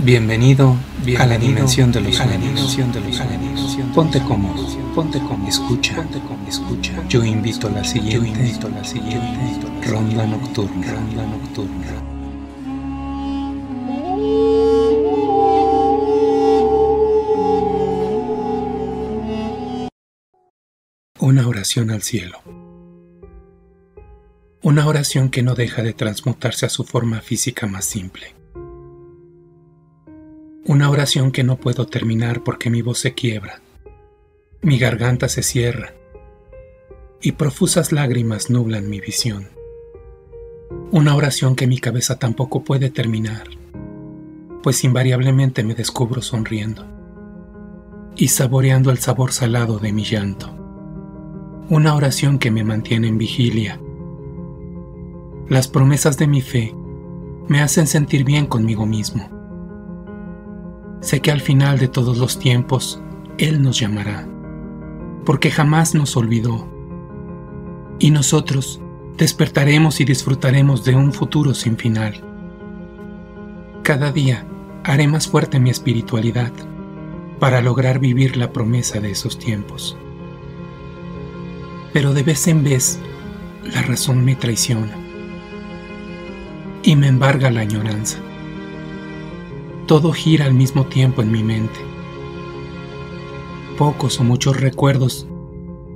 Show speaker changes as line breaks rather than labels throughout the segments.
Bienvenido, a la dimensión de los sueños. Ponte cómodo, ponte cómodo, escucha, ponte cómodo, escucha. Yo invito a la siguiente, yo invito a la siguiente. Ronda nocturna, ronda nocturna. Una oración al cielo. Una oración que no deja de transmutarse a su forma física más simple una oración que no puedo terminar porque mi voz se quiebra, mi garganta se cierra y profusas lágrimas nublan mi visión. Una oración que mi cabeza tampoco puede terminar, pues invariablemente me descubro sonriendo y saboreando el sabor salado de mi llanto. Una oración que me mantiene en vigilia. Las promesas de mi fe me hacen sentir bien conmigo mismo Sé que al final de todos los tiempos Él nos llamará, porque jamás nos olvidó. Y nosotros despertaremos y disfrutaremos de un futuro sin final. Cada día haré más fuerte mi espiritualidad para lograr vivir la promesa de esos tiempos. Pero de vez en vez la razón me traiciona y me embarga la añoranza. Todo gira al mismo tiempo en mi mente. Pocos o muchos recuerdos,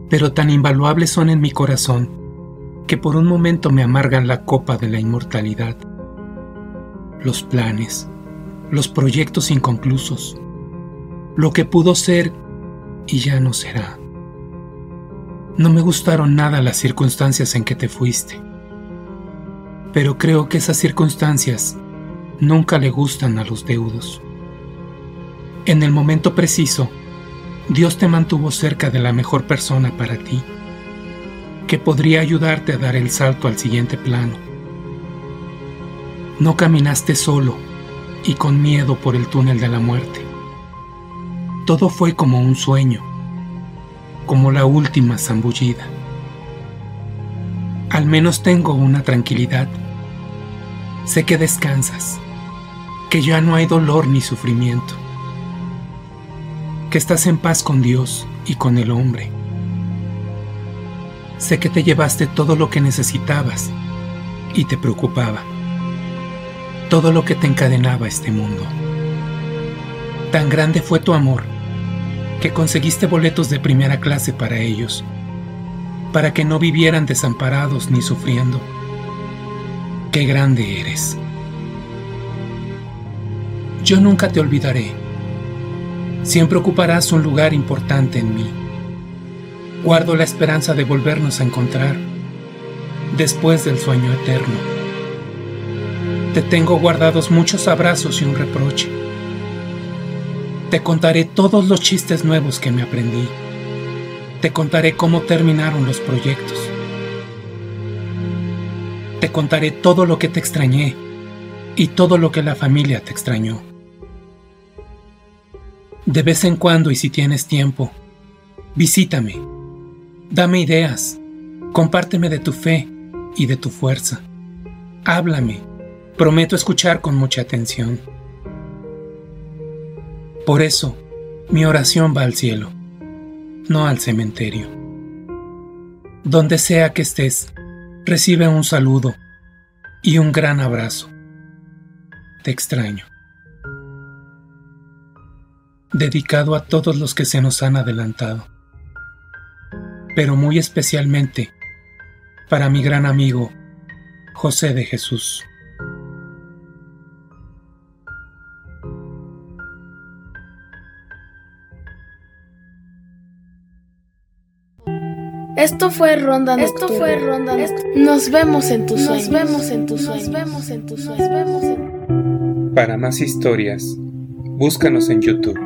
pero tan invaluables son en mi corazón que por un momento me amargan la copa de la inmortalidad. Los planes, los proyectos inconclusos, lo que pudo ser y ya no será. No me gustaron nada las circunstancias en que te fuiste, pero creo que esas circunstancias nunca le gustan a los deudos. En el momento preciso, Dios te mantuvo cerca de la mejor persona para ti, que podría ayudarte a dar el salto al siguiente plano. No caminaste solo y con miedo por el túnel de la muerte. Todo fue como un sueño, como la última zambullida. Al menos tengo una tranquilidad. Sé que descansas que ya no hay dolor ni sufrimiento, que estás en paz con Dios y con el hombre. Sé que te llevaste todo lo que necesitabas y te preocupaba, todo lo que te encadenaba este mundo. Tan grande fue tu amor que conseguiste boletos de primera clase para ellos, para que no vivieran desamparados ni sufriendo. Qué grande eres. Yo nunca te olvidaré. Siempre ocuparás un lugar importante en mí. Guardo la esperanza de volvernos a encontrar después del sueño eterno. Te tengo guardados muchos abrazos y un reproche. Te contaré todos los chistes nuevos que me aprendí. Te contaré cómo terminaron los proyectos. Te contaré todo lo que te extrañé y todo lo que la familia te extrañó. De vez en cuando y si tienes tiempo, visítame, dame ideas, compárteme de tu fe y de tu fuerza. Háblame, prometo escuchar con mucha atención. Por eso, mi oración va al cielo, no al cementerio. Donde sea que estés, recibe un saludo y un gran abrazo. Te extraño dedicado a todos los que se nos han adelantado, pero muy especialmente para mi gran amigo José de Jesús.
Esto fue Ronda Esto fue Ronda Nos vemos en tus sueños. Nos vemos en tus sueños. Nos vemos en tus sueños.
Para más historias, Búscanos en YouTube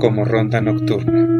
como Ronda Nocturna.